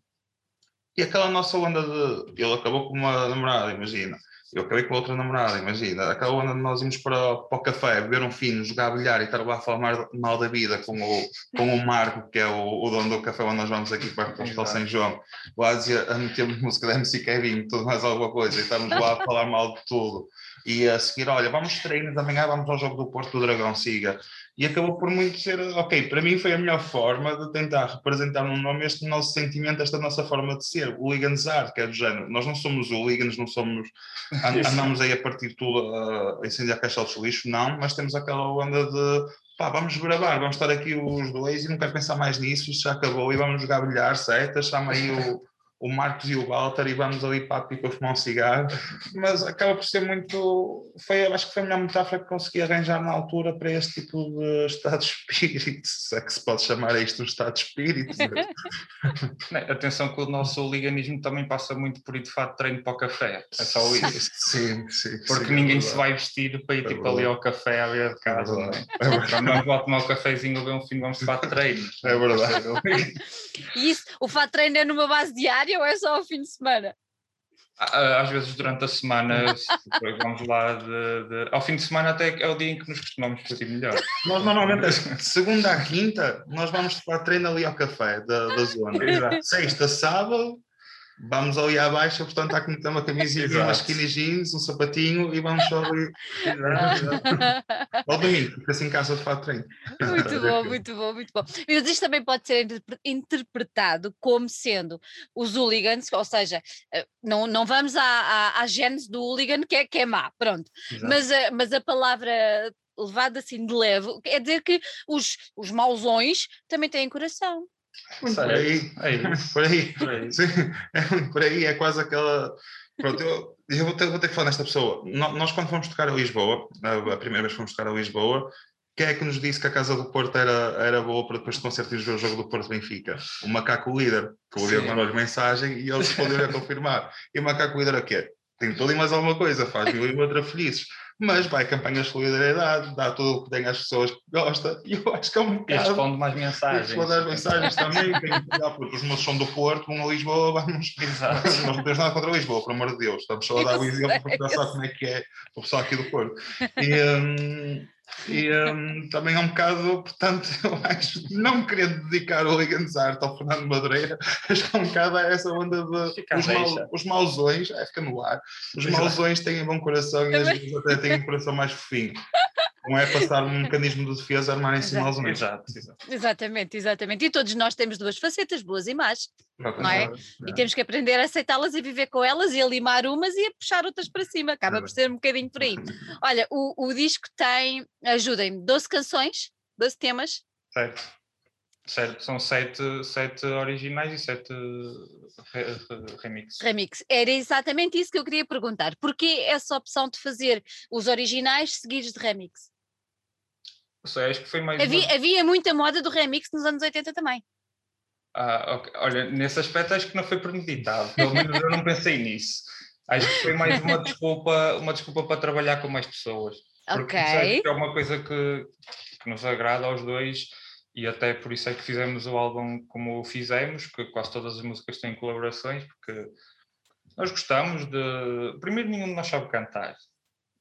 e aquela nossa onda de ele acabou com uma namorada, imagina eu acabei com outra namorada, imagina. Aquela onda nós irmos para, para o café, beber um fino, jogar bilhar e estar lá a falar mal da vida com o, com o Marco, que é o, o dono do café onde nós vamos aqui para o Hospital São João, lá a, dizer, a meter música da MC Kevin, tudo mais alguma coisa, e estamos lá a falar mal de tudo. E a seguir, olha, vamos treinos, amanhã vamos ao jogo do Porto do Dragão, siga. E acabou por muito ser, ok, para mim foi a melhor forma de tentar representar no nome este nosso sentimento, esta nossa forma de ser, o hooligans que é do género. Nós não somos hooligans, não somos, andamos aí a partir tudo a incendiar caixotes de lixo, não, mas temos aquela onda de pá, vamos gravar, vamos estar aqui os dois e não quero pensar mais nisso, isto já acabou e vamos jogar bilhar, certo? Chama aí o o Marcos e o Walter e vamos ali para a pipa fumar um cigarro, mas acaba por ser muito, foi, acho que foi a melhor metáfora que consegui arranjar na altura para este tipo de estado de espírito, se é que se pode chamar isto um estado de espírito. Atenção que o nosso liganismo também passa muito por ir de fato treino para o café, é só isso. Sim, sim. Porque sim, é ninguém é se vai vestir para ir é tipo ali ao café à beira de é casa, é não é? Quando vamos lá tomar um cafezinho, ver um fim, vamos para treino. É verdade. E isso, o fato de treino é numa base diária ou é só ao fim de semana? Às vezes durante a semana, vamos lá de, de, Ao fim de semana até é o dia em que nos costumamos sentir melhor. Nós normalmente, segunda à quinta, nós vamos para treino ali ao café da, da zona. Exato. Sexta, sábado, vamos ali abaixo, portanto há que meter uma camisinha, umas skinny jeans, um sapatinho e vamos só ali. Ao domingo, fica assim casa de fato treino. Muito bom, muito bom, muito bom. Mas isto também pode ser interpretado como sendo os hooligans, ou seja, eh, não, não vamos à, à, à gênese do hooligan que é, que é má, pronto. Mas, a, mas a palavra levada assim de leve, quer dizer que os, os mauzões também têm coração. Muito por aí, é por aí, por aí. É por aí, é quase aquela. Pronto, eu, eu vou, ter, vou ter que falar nesta pessoa. Nós, quando fomos tocar a Lisboa, a primeira vez que fomos tocar a Lisboa, quem é que nos disse que a Casa do Porto era, era boa para depois de concerto ir ver o jogo do Porto Benfica? O Macaco Líder, que o Diego mandou-lhe mensagem e ele respondeu a confirmar. E o Macaco Líder o quê? Tem tudo e mais alguma coisa, faz mil e outra felizes mas vai campanhas de solidariedade, dá tudo o que tem às pessoas que gosta, e eu acho que é um bocado... E responde mais mensagens. Responde às mensagens também, tem que porque os meus são do Porto, vão a Lisboa, vamos... Exato. Nós não temos nada contra Lisboa, pelo amor de Deus, estamos só a dar o exemplo para pensar como é que é o pessoal aqui do Porto. E, hum, e um, também é um bocado, portanto, eu acho, não querendo dedicar o Ligan's Art ao Fernando Madureira, acho que é um bocado essa onda de os, mal, os mauzões, é, fica no ar, os mauzões têm bom coração e às vezes até têm um coração mais fofinho. Não é passar um mecanismo de defesa armarem-se mauzões. Exato, exato. Exatamente, exatamente. E todos nós temos duas facetas, boas e más. Não é? E temos que aprender a aceitá-las e viver com elas e a limar umas e a puxar outras para cima. Acaba por ser um bocadinho por aí. Olha, o, o disco tem, ajudem-me, 12 canções, 12 temas. Certo. Certo, são sete, sete originais e sete re, remixes. Remix. Era exatamente isso que eu queria perguntar. Porquê essa opção de fazer os originais seguidos de remix? Sei, acho que foi mais. Havia, uma... havia muita moda do remix nos anos 80 também. Ah, okay. Olha, nesse aspecto acho que não foi premeditado, pelo menos eu não pensei nisso. Acho que foi mais uma desculpa, uma desculpa para trabalhar com mais pessoas. Porque é uma coisa que, que nos agrada aos dois e até por isso é que fizemos o álbum como fizemos, que quase todas as músicas têm colaborações, porque nós gostamos de. Primeiro, nenhum de nós sabe cantar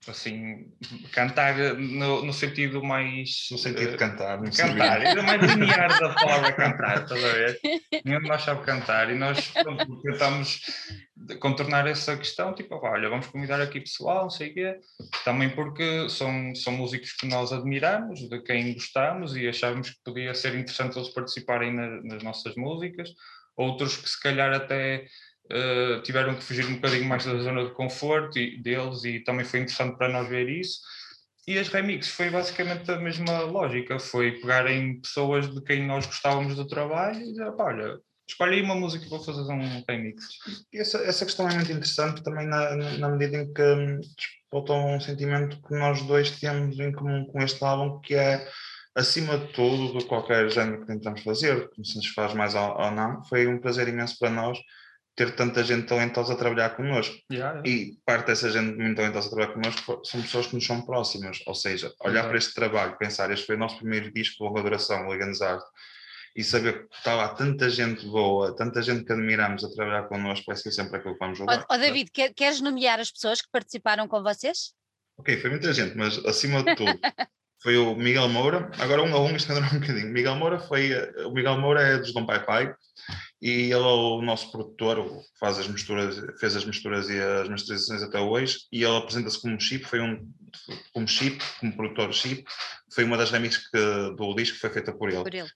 assim, cantar no, no, sentido mais. No sentido de cantar, não Cantar, era mais linear da palavra cantar, estás a ver? Nenhum de nós sabe cantar e nós pronto, tentamos contornar essa questão, tipo, olha, vamos convidar aqui pessoal, não sei o quê, também porque são, são músicos que nós admiramos, de quem gostamos e achávamos que podia ser interessante eles participarem na, nas nossas músicas, outros que se calhar até uh, tiveram que fugir um bocadinho mais da zona de conforto e, deles e também foi interessante para nós ver isso. E as remixes foi basicamente a mesma lógica, foi pegarem pessoas de quem nós gostávamos do trabalho e dizer, olha, escolhe aí uma música e vou fazer um remix. Essa, essa questão é muito interessante também na, na medida em que desponta um sentimento que nós dois temos em comum com este álbum, que é acima de tudo, de qualquer género que tentamos fazer, se nos faz mais ou, ou não, foi um prazer imenso para nós ter tanta gente talentosa a trabalhar connosco. Yeah, yeah. E parte dessa gente muito talentosa a trabalhar connosco são pessoas que nos são próximas. Ou seja, olhar para este trabalho, pensar, este foi o nosso primeiro disco de longa duração, Legalizar, e saber que está lá tanta gente boa, tanta gente que admiramos a trabalhar connosco, vai ser sempre aquilo que vamos jogar. Ó oh, David, quer, queres nomear as pessoas que participaram com vocês? Ok, foi muita gente, mas acima de tudo. foi o Miguel Moura, agora um a um, isto um bocadinho. Miguel Moura foi, o Miguel Moura é dos Dom Pai Pai, e ele é o nosso produtor, faz as misturas, fez as misturas e as masterizações até hoje, e ele apresenta-se como chip, foi um como chip, como produtor chip, foi uma das remixes que, do disco que foi feita por ele. por ele.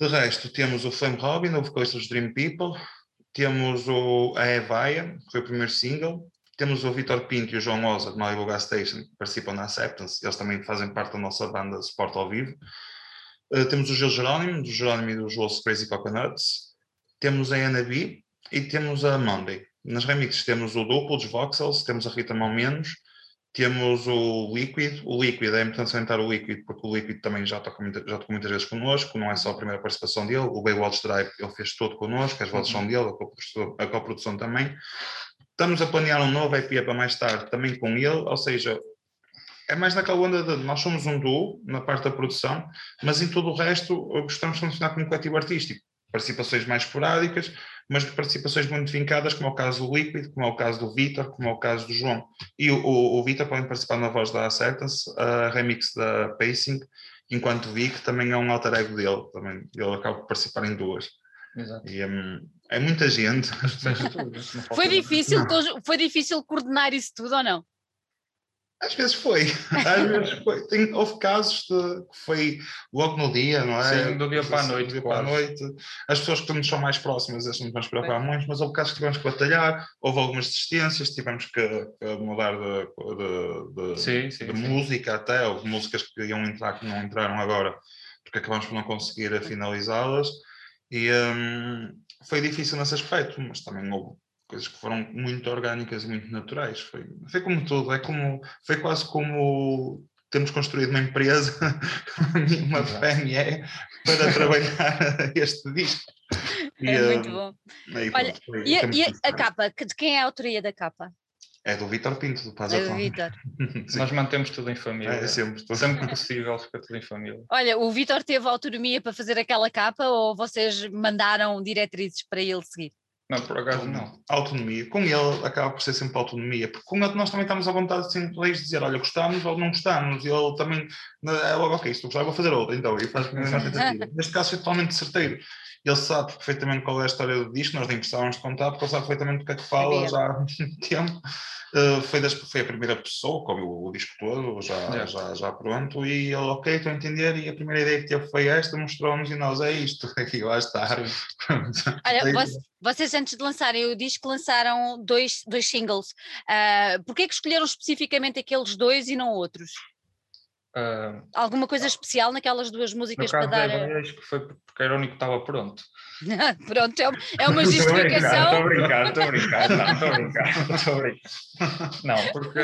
De resto, temos o Flame Robin, o vocalista dos Dream People, temos o, a Evaia, que foi o primeiro single, temos o Vitor Pinto e o João Oza, de Malibu Gas Station, que participam na Acceptance, eles também fazem parte da nossa banda de suporte ao vivo. Uh, temos o Gil Jerónimo, do Jerónimo e dos Wolves Crazy Coconuts, temos a Ana B e temos a Monday. Nas remixes temos o Duplo dos Voxels, temos a Rita Mão Menos, temos o Liquid. O Liquid é importante salientar o Liquid, porque o Liquid também já tocou, já tocou muitas vezes connosco, não é só a primeira participação dele. O Baywatch Drive ele fez todo connosco, as vozes são uhum. dele, a coprodução também. Estamos a planear um novo EP para mais tarde, também com ele, ou seja, é mais naquela onda de nós somos um duo na parte da produção, mas em todo o resto gostamos de funcionar como coletivo artístico participações mais esporádicas, mas participações muito vincadas, como é o caso do Liquid, como é o caso do Vitor, como é o caso do João. E o, o, o Vitor pode participar na voz da Acceptance, a remix da Pacing, enquanto Vic também é um alter ego dele, também ele acaba por participar em duas. Exato. E, um, é muita gente. foi, difícil, foi difícil coordenar isso tudo ou não? Às vezes foi, às vezes foi. Tem, houve casos de, que foi logo no dia, não é? Sim, do dia para a noite. Do dia para a noite. As pessoas que nos são mais próximas, as não nos preocupar muito, mas houve casos que tivemos que batalhar, houve algumas desistências, tivemos que, que mudar de, de, de, sim, sim, de música até, houve músicas que iam entrar que não entraram agora, porque acabamos por não conseguir finalizá-las. E um, foi difícil nesse aspecto, mas também houve coisas que foram muito orgânicas e muito naturais. Foi, foi como tudo, é como, foi quase como temos construído uma empresa, uma PME, para trabalhar este disco. E, é muito hum, bom. Aí, Olha, foi, e, e a, capa, de quem é a autoria da capa? É do Vitor Pinto, do Paz É do Vitor. Nós mantemos tudo em família. É, sempre, sempre que possível, fica tudo em família. Olha, o Vitor teve autonomia para fazer aquela capa ou vocês mandaram diretrizes para ele seguir? Não, por acaso não. Autonomia. Com ele acaba por ser sempre autonomia, porque com ele nós também estamos à vontade sempre de dizer, olha, gostamos ou não gostamos, e ele também é logo, ok, se tu gostar, vou fazer outra, então, e faz a tentativa. Neste caso foi totalmente certeiro. Ele sabe perfeitamente qual é a história do disco, nós nem precisávamos de contar, porque ele sabe perfeitamente o que é que fala já há muito tempo. Uh, foi, das, foi a primeira pessoa que ouviu o, o disco todo, já, é. já, já pronto, e ele, ok, estou a entender, e a primeira ideia que teve foi esta, mostrou-nos e nós, é isto, e lá está. Olha, vocês antes de lançarem o disco lançaram dois, dois singles, uh, porquê que escolheram especificamente aqueles dois e não outros? Uh, Alguma coisa especial naquelas duas músicas para dar? A... Acho que foi porque era o único que estava pronto. pronto, é, é uma justificação. Estou a brincar, estou a brincar, não, estou a brincar, estou a brincar. Não, porque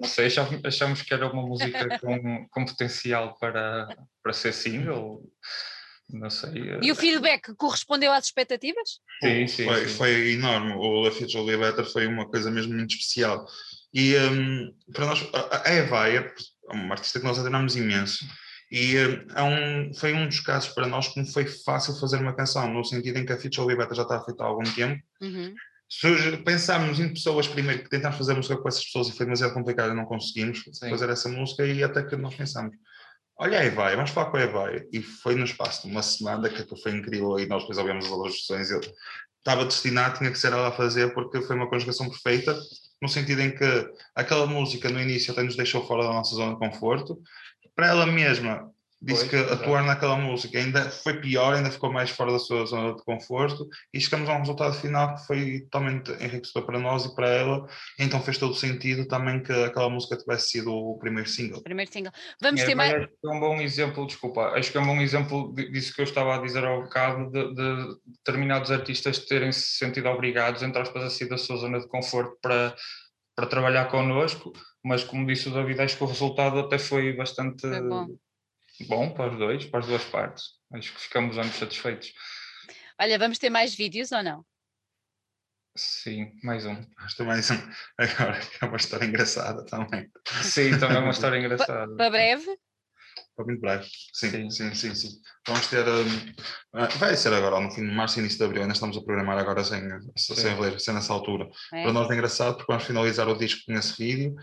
não sei, achamos, achamos que era uma música com, com potencial para, para ser single. Não sei. E o feedback correspondeu às expectativas? Sim, sim. Foi, sim. foi enorme. O La Fiat Better foi uma coisa mesmo muito especial. E um, para nós, a Evaia, uma artista que nós adoramos imenso. E é um, foi um dos casos para nós que não foi fácil fazer uma canção, no sentido em que a Feature Liberta já está feita há algum tempo. Uhum. Pensámos em pessoas primeiro que tentámos fazer música com essas pessoas e foi demasiado complicado e não conseguimos Sim. fazer essa música, e até que nós pensamos: olha, aí vai, vamos falar com a Evaia. E foi no espaço de uma semana que foi incrível e nós depois ouvimos as ilustrações. Eu estava destinado, tinha que ser ela a fazer, porque foi uma conjugação perfeita no sentido em que aquela música no início até nos deixou fora da nossa zona de conforto. Para ela mesma, disse que atuar naquela música ainda foi pior, ainda ficou mais fora da sua zona de conforto e chegamos a um resultado final que foi totalmente enriquecedor para nós e para ela, então fez todo sentido também que aquela música tivesse sido o primeiro single. Primeiro single. Vamos é, ter mais... Acho que é um bom exemplo, desculpa, acho que é um bom exemplo disso que eu estava a dizer ao bocado, de, de determinados artistas terem se sentido obrigados, entre aspas, a sair da sua zona de conforto para para trabalhar connosco, mas como disse o David, acho que o resultado até foi bastante bom bom para os dois, para as duas partes. Acho que ficamos ambos satisfeitos. Olha, vamos ter mais vídeos ou não? Sim, mais um. Acho mais um. Agora é uma história engraçada também. Sim, também é uma história engraçada. Para breve? Para muito breve. Sim, sim, sim, sim. sim. Vamos ter. Um, ah, vai ser agora, no fim de março, início de abril. Ainda estamos a programar agora sem, sem ler, sem nessa altura. É. Para nós é engraçado porque vamos finalizar o disco nesse vídeo.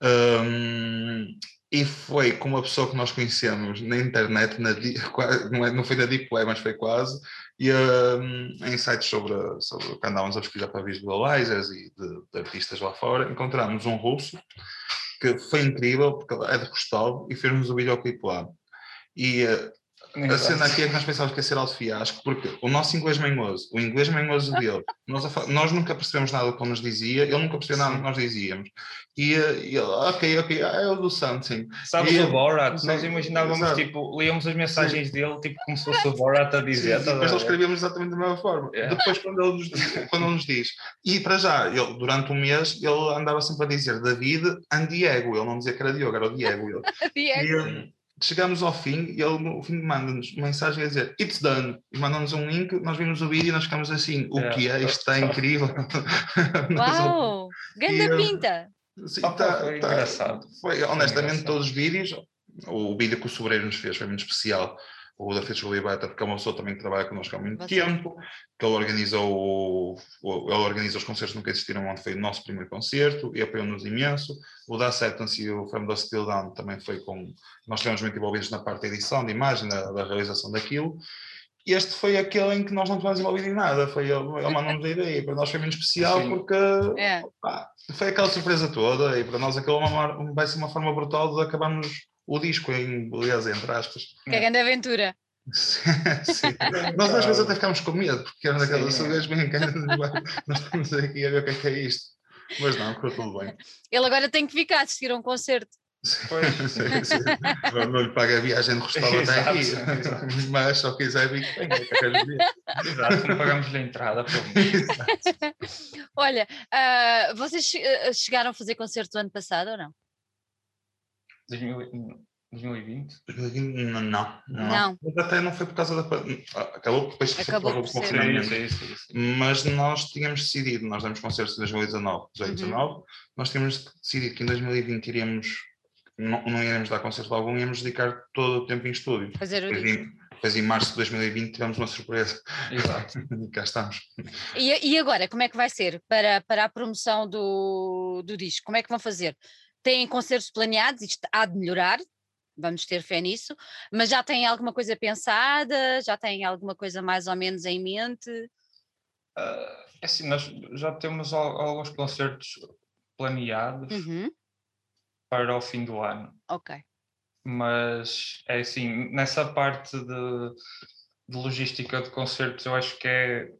Um, e foi com uma pessoa que nós conhecemos na internet, na, não, é, não foi na Deep Web, mas foi quase, e um, em sites sobre, sobre que andávamos a pesquisar para visualizers e de, de, artistas lá fora, encontramos um russo que foi incrível, porque é de Rostov, e fez-nos o videoclipe lá. E uh, a cena aqui é que nós pensávamos que ia ser alto fiasco, porque o nosso inglês manhoso, o inglês manhoso dele, nós, nós nunca percebemos nada do que ele nos dizia, ele nunca percebeu nada do que nós dizíamos. E, eh, e ele, ok, ok, ah, é o do something. Sabes e, o Borat? Nós imaginávamos, exato. tipo, líamos as mensagens sim. dele, tipo, como se fosse o Borat a dizer. Sim, depois nós escrevíamos exatamente da mesma forma. Yeah. Depois, quando ele, nos, quando ele nos diz, e para já, ele, durante um mês, ele andava sempre a dizer David and Diego, ele não dizia que era Diogo, era o Diego. Diego. E, chegamos ao fim e ele no fim manda-nos mensagem a dizer It's done, manda-nos um link, nós vimos o vídeo e nós ficamos assim, o é, que é? Isto está incrível. Uau! Ganda pinta! Sim, tá, foi tá, engraçado. Foi, honestamente, foi todos os vídeos, o vídeo que o Sobreiro nos fez foi muito especial o da Fitch Libeta, porque é uma pessoa também que trabalha connosco há muito Você. tempo, que ele organizou, ele organiza os concertos que nunca existiram, onde foi o nosso primeiro concerto, e apoiou-nos imenso. O da Acceptance e o From the Still Down também foi com, nós estivemos muito envolvidos na parte da edição, de imagem, da, da realização daquilo. E este foi aquele em que nós não tivemos envolvido em nada, foi ele, ele mandou-nos a ideia, para nós foi muito especial Sim. porque é. pá, foi aquela surpresa toda, e para nós aquilo é vai ser uma forma brutal de acabarmos o disco em beleza, entre aspas. Que é grande aventura. Sim. Nós às vezes até ficámos com medo, porque era daquelas saudades bem nós estamos aqui a ver o que é, que é isto. Mas não, correu tudo bem. Ele agora tem que ficar, assistir a um concerto. Pois. sim, sim. Não lhe paga a viagem de restaurante até aqui, mas só quiser vir, tem que Exato, não pagamos-lhe a entrada. Olha, uh, vocês ah, chegaram a fazer concerto ano passado ou não? 2020? 2020 não, não, não. Mas até não foi por causa da. Acabou depois Acabou por ser. Isso, isso, isso. Mas nós tínhamos decidido, nós demos concertos em 2019, 2019, uhum. nós tínhamos decidido que em 2020 iríamos, não, não iríamos dar concerto algum, íamos dedicar todo o tempo em estúdio. Fazer o depois em março de 2020 tivemos uma surpresa. Exato. e cá estamos. E, e agora, como é que vai ser para, para a promoção do, do disco? Como é que vão fazer? Têm concertos planeados, isto há de melhorar, vamos ter fé nisso, mas já têm alguma coisa pensada, já têm alguma coisa mais ou menos em mente? Uh, é assim, nós já temos alguns concertos planeados uhum. para o fim do ano. Ok. Mas é assim, nessa parte de, de logística de concertos, eu acho que é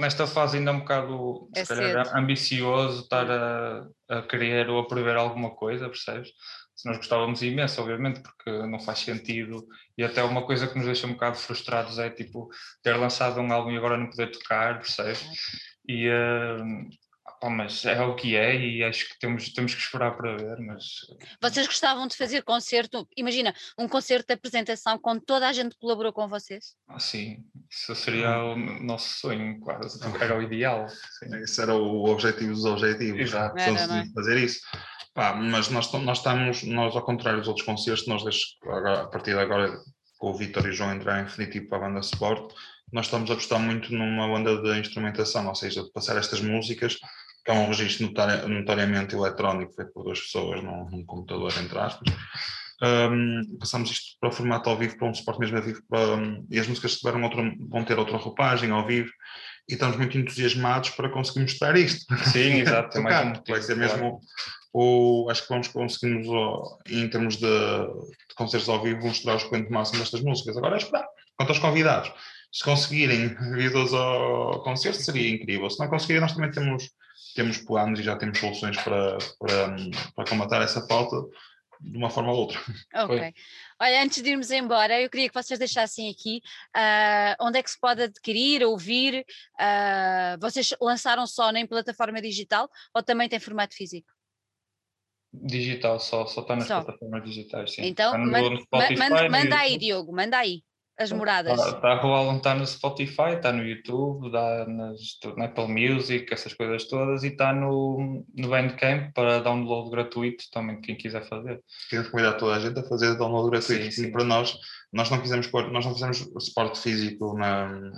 nesta fase ainda é um bocado é calhar, ambicioso estar a, a querer ou a prever alguma coisa, percebes? Se nós gostávamos imenso, obviamente, porque não faz sentido, e até uma coisa que nos deixa um bocado frustrados é tipo ter lançado um álbum e agora não poder tocar, percebes? E, uh, Oh, mas é o que é e acho que temos, temos que esperar para ver, mas... Vocês gostavam de fazer concerto, imagina, um concerto de apresentação com toda a gente que colaborou com vocês? Ah, sim, isso seria o nosso sonho quase, era o ideal. Sim. Esse era o objetivo dos objetivos, Exato. Era, é? fazer isso. Pá, mas nós, nós estamos, nós ao contrário dos outros concertos, nós desde, a partir de agora, com o Vitor e o João entrar em definitivo para a banda Sport, nós estamos a apostar muito numa banda de instrumentação, ou seja, de passar estas músicas que é um registro notori notoriamente eletrónico feito por duas pessoas num, num computador, entre aspas. Um, passamos isto para o formato ao vivo, para um suporte mesmo ao vivo, para, um, e as músicas tiveram outra, vão ter outra roupagem ao vivo, e estamos muito entusiasmados para conseguir mostrar isto. Sim, exato. é mais um Vai ser mesmo, o, acho que vamos conseguir, em termos de, de concertos ao vivo, mostrar o expoente máximo destas músicas. Agora é esperar, quanto aos convidados. Se conseguirem vir ao concerto, seria incrível. Se não conseguirem, nós também temos temos planos e já temos soluções para, para, para combater essa falta de uma forma ou outra. Ok. Olha, antes de irmos embora, eu queria que vocês deixassem aqui uh, onde é que se pode adquirir, ouvir. Uh, vocês lançaram só em plataforma digital ou também tem formato físico? Digital, só, só está nas só. plataformas digitais, sim. Então, manda, manda aí, Diogo, manda aí as moradas? Está, está, está no Spotify, está no YouTube, está nas, na Apple Music, essas coisas todas, e está no, no Bandcamp para download gratuito também, quem quiser fazer. Queremos convidar toda a gente a fazer download gratuito. Sim, sim. para nós, nós não quisemos pôr, nós não fizemos suporte físico na,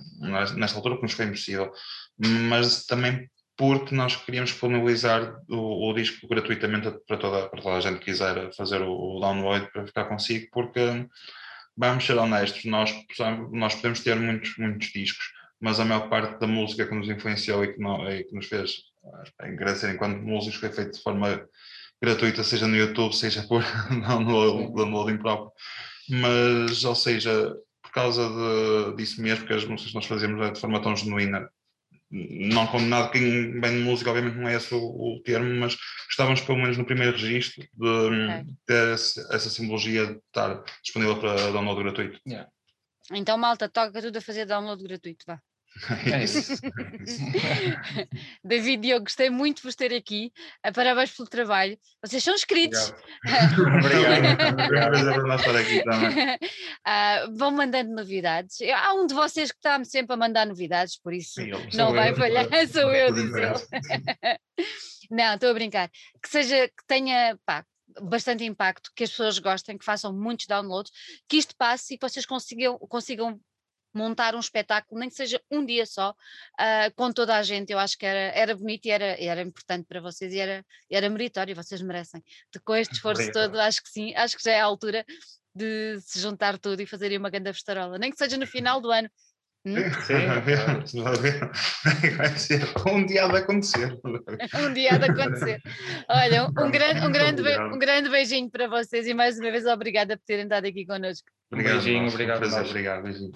nesta altura, porque nos foi impossível, mas também porque nós queríamos disponibilizar o, o, disco gratuitamente para toda, para toda a gente que quiser fazer o, o download para ficar consigo, porque vamos ser honestos, nós, nós podemos ter muitos, muitos discos, mas a maior parte da música que nos influenciou e que, não, e que nos fez agradecer enquanto músicos foi feito de forma gratuita, seja no YouTube, seja por download, downloading próprio. Mas, ou seja, por causa de, disso mesmo, que as músicas que nós fazíamos é de forma tão genuína, não como nada quem vem de música, obviamente não é esse o, o, termo, mas estávamos pelo menos no primeiro registro de okay. ter essa simbologia de estar disponível para download gratuito. Yeah. Então, malta, toca tudo a fazer download gratuito, vá. É isso. David Diogo, gostei muito de vos ter aqui. Ah, parabéns pelo trabalho. Vocês são inscritos. Obrigado. Obrigado. estar aqui também. Uh, vão mandando novidades. Há um de vocês que está-me sempre a mandar novidades, por isso Sim, não vai eu, falhar. Sou eu, diz Não, estou a brincar. Que seja, que tenha, pá, bastante impacto, que as pessoas gostem, que façam muitos downloads, que isto passe e que vocês consigam, consigam montar um espetáculo, nem que seja um dia só, uh, com toda a gente. Eu acho que era, era bonito e era, era importante para vocês e era, era meritório, vocês merecem. Com este esforço todo, acho que sim, acho que já é a altura de se juntar tudo e fazerem uma grande festarola, nem que seja no final do ano. Hum? Sim, vai ser. Um dia de acontecer. um dia de acontecer. Olha, um, um grande, um, grande, um grande beijinho para vocês e mais uma vez obrigada por terem estado aqui connosco. Um beijinho, obrigado. Obrigado, beijinho.